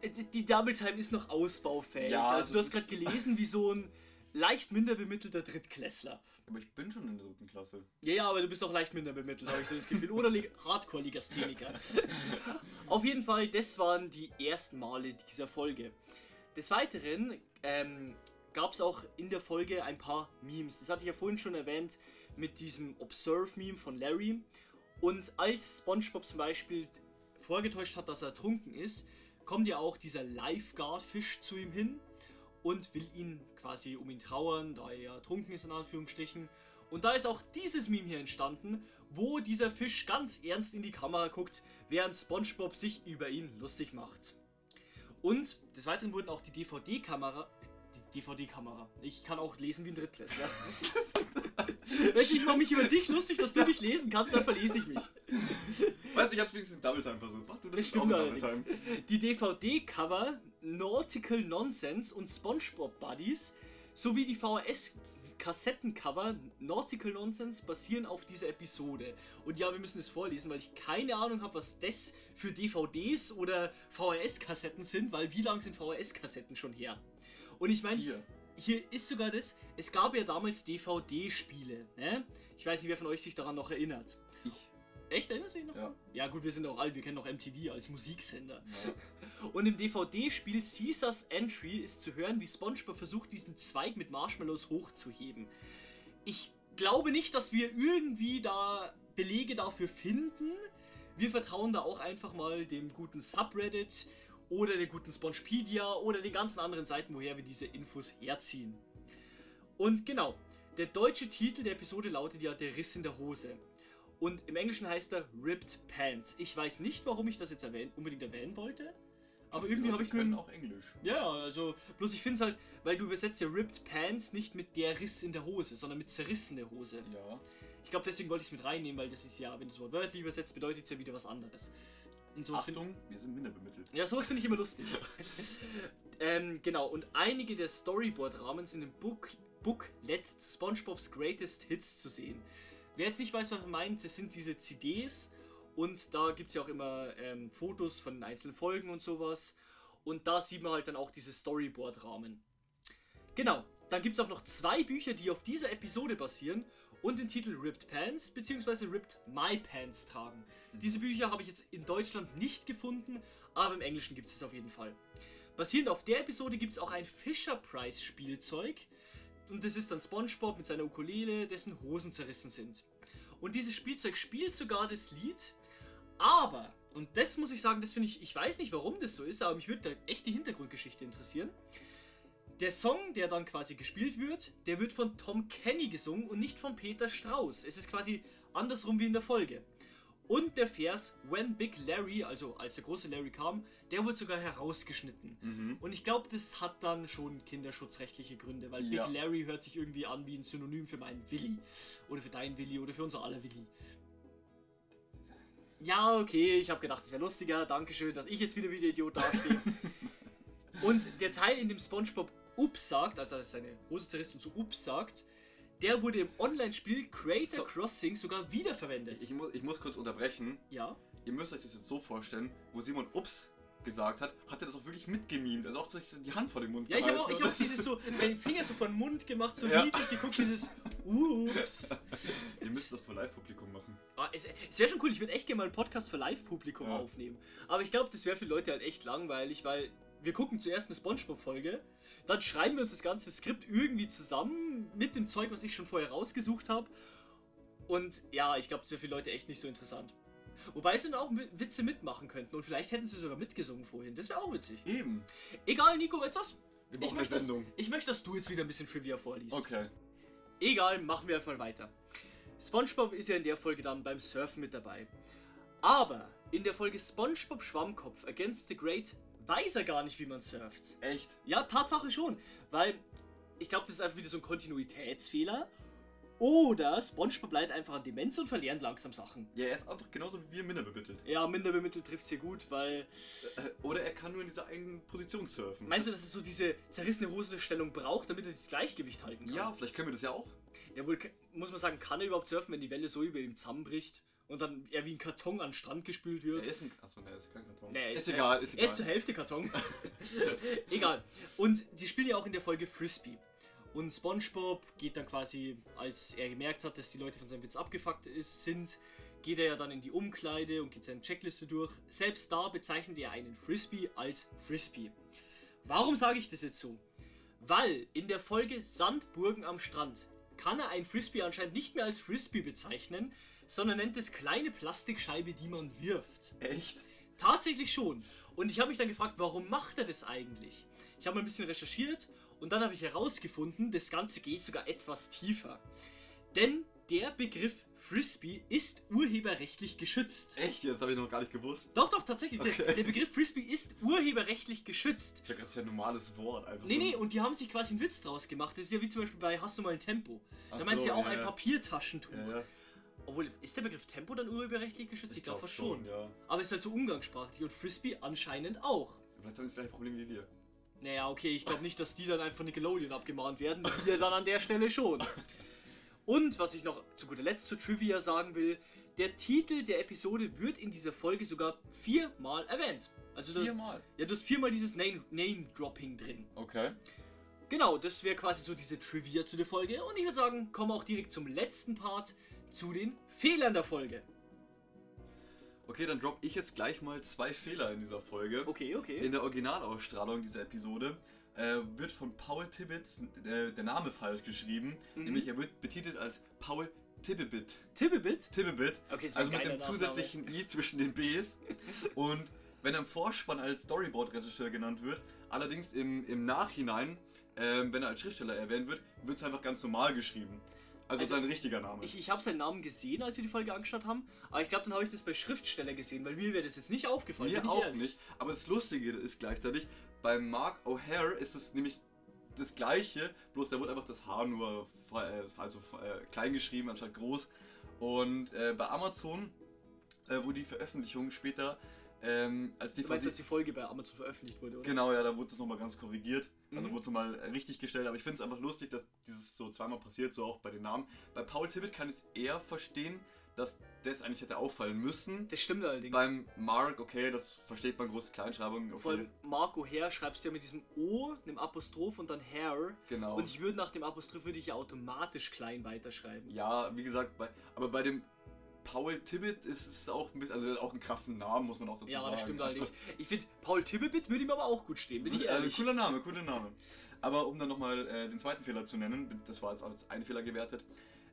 Äh, Die Double Time ist noch ausbaufähig. Ja, also du hast gerade gelesen wie so ein leicht minder bemittelter Drittklässler. Aber ich bin schon in der dritten Klasse. Ja, ja, aber du bist auch leicht minder bemittelt, habe ich so das Gefühl. Oder Hardcore-Legastheniker. Auf jeden Fall, das waren die ersten Male dieser Folge. Des Weiteren ähm, gab es auch in der Folge ein paar Memes. Das hatte ich ja vorhin schon erwähnt mit diesem Observe-Meme von Larry. Und als SpongeBob zum Beispiel vorgetäuscht hat, dass er ertrunken ist, kommt ja auch dieser Lifeguard-Fisch zu ihm hin und will ihn quasi um ihn trauern, da er ja ertrunken ist in Anführungsstrichen. Und da ist auch dieses Meme hier entstanden, wo dieser Fisch ganz ernst in die Kamera guckt, während SpongeBob sich über ihn lustig macht. Und des Weiteren wurden auch die DVD-Kamera, DVD-Kamera. Ich kann auch lesen wie ein Drittklässler. ich mache mich über dich lustig, dass du nicht lesen kannst, dann verlese ich mich. Weißt du, ich hab's wenigstens Double Time versucht. Mach du das, Das auch stimmt mit Double. Time. Die DVD-Cover Nautical Nonsense und SpongeBob Buddies sowie die VHS-Kassettencover Nautical Nonsense basieren auf dieser Episode. Und ja, wir müssen es vorlesen, weil ich keine Ahnung habe, was das für DVDs oder VHS-Kassetten sind, weil wie lang sind VHS-Kassetten schon her? Und ich meine, Hier. hier ist sogar das, es gab ja damals DVD-Spiele, ne? Ich weiß nicht, wer von euch sich daran noch erinnert. Ich. Echt, erinnerst du dich noch? Ja. Ja gut, wir sind auch alt, wir kennen noch MTV als Musiksender. Ja. Und im DVD-Spiel Caesars Entry ist zu hören, wie SpongeBob versucht, diesen Zweig mit Marshmallows hochzuheben. Ich glaube nicht, dass wir irgendwie da Belege dafür finden. Wir vertrauen da auch einfach mal dem guten Subreddit oder der guten Spongepedia oder den ganzen anderen Seiten, woher wir diese Infos herziehen. Und genau, der deutsche Titel der Episode lautet ja Der Riss in der Hose. Und im Englischen heißt er Ripped Pants. Ich weiß nicht, warum ich das jetzt erwähnen, unbedingt erwähnen wollte. Aber Die irgendwie habe ich können auch Englisch. Ja, ja, also bloß ich finde es halt, weil du übersetzt ja Ripped Pants nicht mit der Riss in der Hose, sondern mit zerrissene Hose. Ja. Ich glaube, deswegen wollte ich es mit reinnehmen, weil das ist ja, wenn du es wörtlich übersetzt, bedeutet es ja wieder was anderes. Und sowas Achtung, wir sind minder bemittelt. ja, sowas finde ich immer lustig. ähm, genau, und einige der Storyboard-Rahmen sind im Book Booklet SpongeBob's Greatest Hits zu sehen. Wer jetzt nicht weiß, was man meint, das sind diese CDs und da gibt es ja auch immer ähm, Fotos von den einzelnen Folgen und sowas. Und da sieht man halt dann auch diese Storyboard-Rahmen. Genau, dann gibt es auch noch zwei Bücher, die auf dieser Episode basieren und den Titel Ripped Pants bzw. Ripped My Pants tragen. Diese Bücher habe ich jetzt in Deutschland nicht gefunden, aber im Englischen gibt es es auf jeden Fall. Basierend auf der Episode gibt es auch ein Fisher Price Spielzeug und das ist dann SpongeBob mit seiner Ukulele, dessen Hosen zerrissen sind. Und dieses Spielzeug spielt sogar das Lied, aber, und das muss ich sagen, das finde ich, ich weiß nicht warum das so ist, aber mich würde da echt die Hintergrundgeschichte interessieren. Der Song, der dann quasi gespielt wird, der wird von Tom Kenny gesungen und nicht von Peter Strauß. Es ist quasi andersrum wie in der Folge. Und der Vers When Big Larry, also als der große Larry kam, der wurde sogar herausgeschnitten. Mhm. Und ich glaube, das hat dann schon kinderschutzrechtliche Gründe, weil Ja. Big Larry hört sich irgendwie an wie ein Synonym für meinen Willi. Oder für deinen Willi oder für unser aller Willi. Ja, okay, ich habe gedacht, es wäre lustiger. Dankeschön, dass ich jetzt wieder wie der Idiot dastehe. und der Teil, in dem SpongeBob Ups sagt, also seine Hose zerriss und so Ups sagt, der wurde im Online-Spiel Creator So. Crossing sogar wiederverwendet. Ich, muss, ich muss kurz unterbrechen. ja. Ihr müsst euch das jetzt so vorstellen, wo Simon Ups gesagt hat, hat er das auch wirklich mitgemimt. Also auch die Hand vor den Mund Ja, ich habe auch, ich hab dieses so, meinen Finger so vor den Mund gemacht, so Ja. niedlich geguckt, dieses Ups. Ihr müsst das für Live-Publikum machen. Ah, es es wäre schon cool, ich würde echt gerne mal einen Podcast für Live-Publikum Ja. aufnehmen. Aber ich glaube, das wäre für Leute halt echt langweilig, weil wir gucken zuerst eine Spongebob-Folge, dann schreiben wir uns das ganze Skript irgendwie zusammen mit dem Zeug, was ich schon vorher rausgesucht habe. Und ja, ich glaube, das wäre für Leute echt nicht so interessant. Wobei sie dann auch Wi- Witze mitmachen könnten und vielleicht hätten sie sogar mitgesungen vorhin. Das wäre auch witzig. Eben. Egal, Nico, weißt du was? Wir Ich möchte, dass, ich möchte, dass du jetzt wieder ein bisschen Trivia vorliest. Okay. Egal, machen wir einfach weiter. SpongeBob ist ja in der Folge dann beim Surfen mit dabei. Aber in der Folge SpongeBob Schwammkopf ergänzt The Great weiß er gar nicht, wie man surft. Echt? Ja, Tatsache schon, weil ich glaube, das ist einfach wieder so ein Kontinuitätsfehler. Oder SpongeBob leidet einfach an Demenz und verlernt langsam Sachen. Ja, er ist einfach genauso wie wir minder bemittelt. Ja, minder bemittelt trifft hier gut, weil. Äh, Oder er kann nur in dieser einen Position surfen. Meinst du, dass es so diese zerrissene Hosenstellung braucht, damit er das Gleichgewicht halten kann? Ja, vielleicht können wir das ja auch. Ja, wohl, muss man sagen, kann er überhaupt surfen, wenn die Welle so über ihm zusammenbricht und dann er wie ein Karton an den Strand gespült wird? Er ist ein. Achso, ne, er ist kein Karton. Nee, ist, er egal, ist Er egal. ist zur Hälfte Karton. egal. Und die spielen ja auch in der Folge Frisbee. Und SpongeBob geht dann quasi, als er gemerkt hat, dass die Leute von seinem Witz abgefuckt ist, sind, geht er ja dann in die Umkleide und geht seine Checkliste durch. Selbst da bezeichnet er einen Frisbee als Frisbee. Warum sage ich das jetzt so? Weil in der Folge Sandburgen am Strand kann er ein Frisbee anscheinend nicht mehr als Frisbee bezeichnen, sondern nennt es kleine Plastikscheibe, die man wirft. Echt? Tatsächlich schon. Und ich habe mich dann gefragt, warum macht er das eigentlich? Ich habe mal ein bisschen recherchiert und dann habe ich herausgefunden, das Ganze geht sogar etwas tiefer. Denn der Begriff Frisbee ist urheberrechtlich geschützt. Echt? Das habe ich noch gar nicht gewusst. Doch, doch, tatsächlich. Okay. Der, der Begriff Frisbee ist urheberrechtlich geschützt. Ich dachte, das ist ja ein normales Wort. Einfach Nee, so. nee, und die haben sich quasi einen Witz draus gemacht. Das ist ja wie zum Beispiel bei Hast du mal ein Tempo? Da Ach meinst du so, ja auch ja, ein. Papiertaschentuch. Ja, ja. Obwohl, ist der Begriff Tempo dann urheberrechtlich geschützt? Ich, glaube glaub fast schon. ja. Aber es ist halt so umgangssprachlich und Frisbee anscheinend auch. Vielleicht haben die das gleiche Problem wie wir. Naja, okay, ich glaube nicht, dass die dann einfach von Nickelodeon abgemahnt werden. Wir dann an der Stelle schon. Und was ich noch zu guter Letzt zur Trivia sagen will, der Titel der Episode wird in dieser Folge sogar viermal erwähnt. Also Viermal. ja, du hast viermal dieses Name- Name-Dropping drin. Okay. Genau, das wäre quasi so diese Trivia zu der Folge. Und ich würde sagen, kommen wir auch direkt zum letzten Part, zu den Fehlern der Folge. Okay, dann droppe ich jetzt gleich mal zwei Fehler in dieser Folge. Okay, okay. In der Originalausstrahlung dieser Episode äh, wird von Paul Tibbets äh, der Name falsch geschrieben. Mhm. Nämlich er wird betitelt als Paul Tibbebit. Tibbebit? Tibbebit. Okay, ist Also mit dem zusätzlichen I zwischen den Bs. Und wenn er im Vorspann als Storyboard-Regisseur genannt wird, allerdings im, im Nachhinein, ähm, wenn er als Schriftsteller erwähnt wird, wird es einfach ganz normal geschrieben. Also, Also, sein richtiger Name. Ich, ich habe seinen Namen gesehen, als wir die Folge angeschaut haben, aber ich glaube, dann habe ich das bei Schriftsteller gesehen, weil mir wäre das jetzt nicht aufgefallen. Mir auch ehrlich. nicht. Aber das Lustige ist gleichzeitig, bei Mark O'Hare ist es nämlich das gleiche, bloß da wurde einfach das H nur äh, also äh, klein geschrieben anstatt groß. Und äh, bei Amazon, äh, wo die Veröffentlichung später ähm, als Du meinst, DVD als die Folge bei Amazon veröffentlicht wurde, oder? Genau, ja, da wurde das nochmal ganz korrigiert. Also Mhm. wurde es mal richtig gestellt. Aber ich finde es einfach lustig, dass dieses so zweimal passiert, so auch bei den Namen. Bei Paul Tibbet kann ich es eher verstehen, dass das eigentlich hätte auffallen müssen. Das stimmt allerdings. Beim Mark, okay, das versteht man, große Kleinschreibung. Vor Okay, allem Marco Herr schreibst du ja mit diesem O, einem Apostroph und dann Hair. genau. Und ich würde nach dem Apostroph würde ich ja automatisch klein weiterschreiben. ja, wie gesagt, bei, aber bei dem Paul Tibbet ist auch ein bisschen, also auch einen krassen Namen, muss man auch dazu Ja, sagen. das stimmt Also- allerdings. Ich finde, Paul Tibbebit würde ihm aber auch gut stehen, bin ich Also, ehrlich. cooler Name, cooler Name. Aber um dann nochmal äh, den zweiten Fehler zu nennen, das war jetzt als ein Fehler gewertet.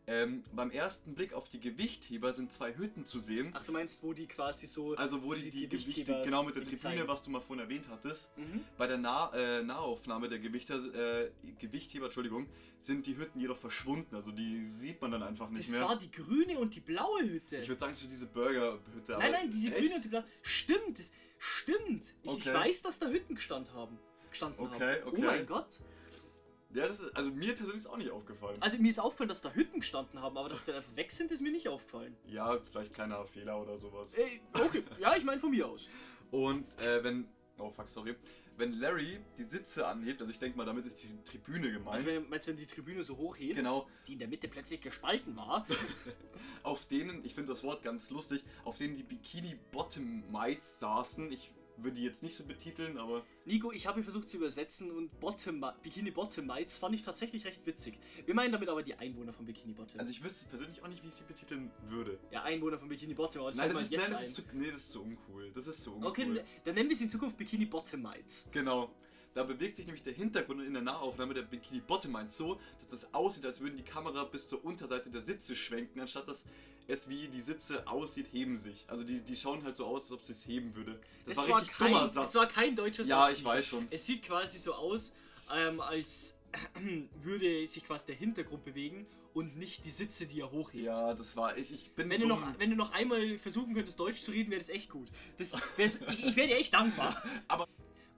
Ähm, beim ersten Blick auf die Gewichtheber sind zwei Hütten zu sehen. Ach, du meinst, wo die quasi so. Also wo die, die Gewichtheber genau mit der Tribüne, zeigen. was du mal vorhin erwähnt hattest. Mhm. Bei der nah äh, Nahaufnahme der Gewichter, äh, Gewichtheber, Entschuldigung, sind die Hütten jedoch verschwunden. Also die sieht man dann einfach nicht Das mehr. war die grüne und die blaue Hütte. ich würde sagen, es ist diese Burgerhütte. nein, nein, diese Echt? grüne und die blaue. Stimmt, das stimmt. Ich, ich Okay. weiß, dass da Hütten gestanden haben. Gestanden Okay, haben. okay. Oh mein Gott. Ja, das ist, also mir persönlich ist auch nicht aufgefallen. Also mir ist aufgefallen, dass da Hütten gestanden haben, aber dass die dann einfach weg sind, ist mir nicht aufgefallen. Ja, vielleicht kleiner Fehler oder sowas. Ey, okay, ja, ich meine von mir aus. Und äh, wenn, oh fuck, sorry, wenn Larry die Sitze anhebt, also ich denke mal, damit ist die Tribüne gemeint. Also wenn, meinst du, wenn die Tribüne so hoch hebt, Genau, die in der Mitte plötzlich gespalten war? auf denen, ich finde das Wort ganz lustig, auf denen die Bikini Bottom Mites saßen. Ich würde die jetzt nicht so betiteln, aber Nico, ich habe versucht zu übersetzen und Bottom, Bikini Bottom Mites fand ich tatsächlich recht witzig. Wir meinen damit aber die Einwohner von Bikini Bottom. also ich wüsste persönlich auch nicht, wie ich sie betiteln würde. ja, Einwohner von Bikini Bottom, aber das nein, das ist, jetzt nein, das ist zu, nee, das ist zu uncool. Das ist zu uncool. okay, dann nennen wir sie in Zukunft Bikini Bottom Mites. Genau. Da bewegt sich nämlich der Hintergrund in der Nahaufnahme der Bikini Bottom Mites so, dass es aussieht, als würden die Kamera bis zur Unterseite der Sitze schwenken, anstatt dass es wie die Sitze aussieht, heben sich. Also die, die schauen halt so aus, als ob sie es heben würde. Das Es war richtig kein, dummer Satz. Es war kein deutscher Satz. ja, ich weiß schon. Es sieht quasi so aus, ähm, als würde sich quasi der Hintergrund bewegen und nicht die Sitze, die er hochhebt. Ja, das war ich. Ich bin Wenn du, dumm. noch, wenn du noch einmal versuchen könntest, Deutsch zu reden, wäre das echt gut. Das ich ich wäre dir echt dankbar. Aber-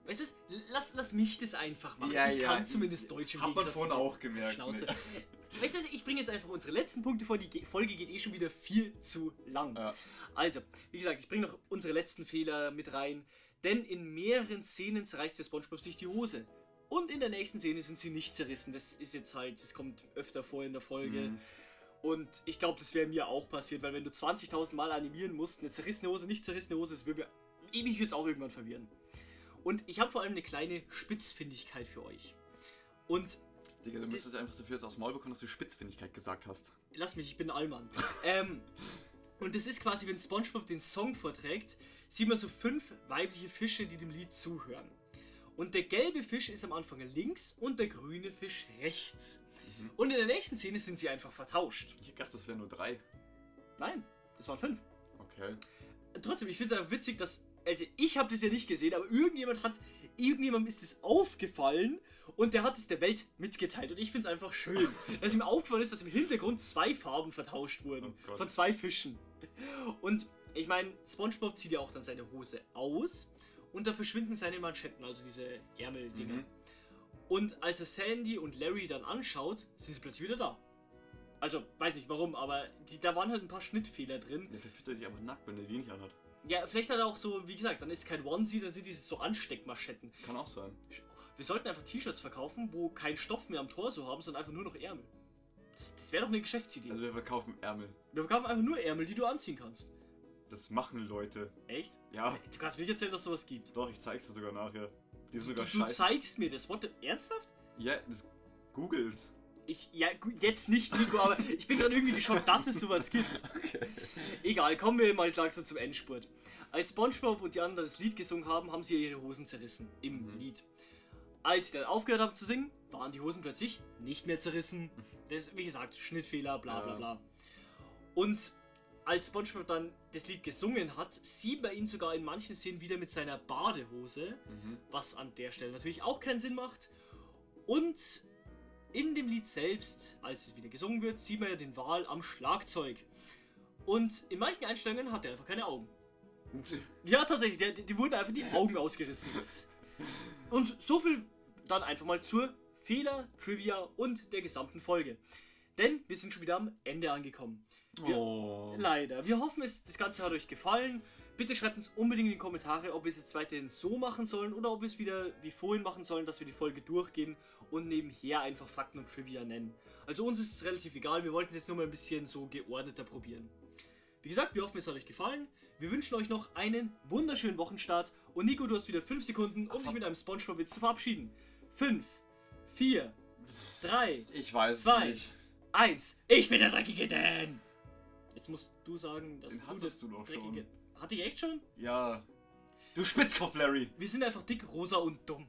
Weißt du was? Lass, lass mich das einfach machen. Ja, ich ja. kann zumindest Deutsch im Hat man vorhin auch gemerkt. Schnauze. ne? Weißt du, was, ich bringe jetzt einfach unsere letzten Punkte vor. Die Ge- Folge geht eh schon wieder viel zu lang. Ja. Also, wie gesagt, ich bringe noch unsere letzten Fehler mit rein. Denn in mehreren Szenen zerreißt der Spongebob sich die Hose. Und in der nächsten Szene sind sie nicht zerrissen. Das ist jetzt halt, das kommt öfter vor in der Folge. Mhm. Und ich glaube, das wäre mir auch passiert, weil wenn du 20.000 Mal animieren musst, eine zerrissene Hose, nicht zerrissene Hose, das würde mir, mich jetzt auch irgendwann verwirren. Und ich habe vor allem eine kleine Spitzfindigkeit für euch. Und Digga, du müsstest einfach dafür jetzt aufs Maul bekommen, dass du Spitzfindigkeit gesagt hast. lass mich, ich bin Allmann. ähm, und das ist quasi, wenn SpongeBob den Song vorträgt, sieht man so fünf weibliche Fische, die dem Lied zuhören. Und der gelbe Fisch ist am Anfang links und der grüne Fisch rechts. Mhm. Und in der nächsten Szene sind sie einfach vertauscht. Ich dachte, das wären nur drei. Nein, das waren fünf. Okay. Trotzdem, ich finde es einfach witzig, dass also ich habe das ja nicht gesehen, aber irgendjemand hat, irgendjemandem ist es aufgefallen und der hat es der Welt mitgeteilt. Und ich finde es einfach schön, dass ihm aufgefallen ist, dass im Hintergrund zwei Farben vertauscht wurden. Oh von zwei Fischen. Und ich meine, SpongeBob zieht ja auch dann seine Hose aus und da verschwinden seine Manschetten, also diese Ärmeldinger. Mhm. Und als er Sandy und Larry dann anschaut, sind sie plötzlich wieder da. Also, weiß nicht warum, aber die, da waren halt ein paar Schnittfehler drin. Ja, der fühlt sich einfach nackt, wenn er die nicht anhat. Ja, vielleicht hat er auch so, wie gesagt, dann ist kein Onesie, dann sind diese so Ansteckmaschetten. Kann auch sein. Wir sollten einfach T-Shirts verkaufen, wo kein Stoff mehr am Torso haben, sondern einfach nur noch Ärmel. Das, das wäre doch eine Geschäftsidee. Also wir verkaufen Ärmel. Wir verkaufen einfach nur Ärmel, die du anziehen kannst. Das machen Leute. Echt? Ja, Du kannst mir nicht erzählen, dass es sowas gibt. doch, ich zeig's dir sogar nachher. Die ist Du, sogar du scheiße. zeigst mir das. What? Ernsthaft? Ja, das googles. Ich, ja, jetzt nicht, Nico, aber ich bin gerade irgendwie geschockt, dass es sowas gibt. Egal, kommen wir mal langsam zum Endspurt. Als SpongeBob und die anderen das Lied gesungen haben, haben sie ihre Hosen zerrissen im Mhm. Lied. Als sie dann aufgehört haben zu singen, waren die Hosen plötzlich nicht mehr zerrissen. Das, wie gesagt, Schnittfehler, bla bla bla. Und als SpongeBob dann das Lied gesungen hat, sieht man ihn sogar in manchen Szenen wieder mit seiner Badehose, Mhm. was an der Stelle natürlich auch keinen Sinn macht. Und in dem Lied selbst, als es wieder gesungen wird, sieht man ja den Wal am Schlagzeug. Und in manchen Einstellungen hat er einfach keine Augen. Ja, tatsächlich, der, die wurden einfach die Augen ausgerissen. Und so viel dann einfach mal zur Fehler, Trivia und der gesamten Folge. Denn wir sind schon wieder am Ende angekommen. Wir, Oh. Leider. Wir hoffen, es, das Ganze hat euch gefallen. Bitte schreibt uns unbedingt in die Kommentare, ob wir es jetzt weiterhin so machen sollen oder ob wir es wieder wie vorhin machen sollen, dass wir die Folge durchgehen und nebenher einfach Fakten und Trivia nennen. Also uns ist es relativ egal, wir wollten es jetzt nur mal ein bisschen so geordneter probieren. Wie gesagt, wir hoffen, es hat euch gefallen. Wir wünschen euch noch einen wunderschönen Wochenstart. Und Nico, du hast wieder 5 Sekunden, um dich mit einem Spongebob-Witz zu verabschieden. 5, 4, 3, Ich weiß Zwei. nicht. 1. Ich bin der dreckige Dan. Jetzt musst du sagen, dass Den du hattest der du doch dreckige... schon. Hatte ich echt schon? Ja. Du Spitzkopf, Larry. Wir sind einfach dick, rosa und dumm.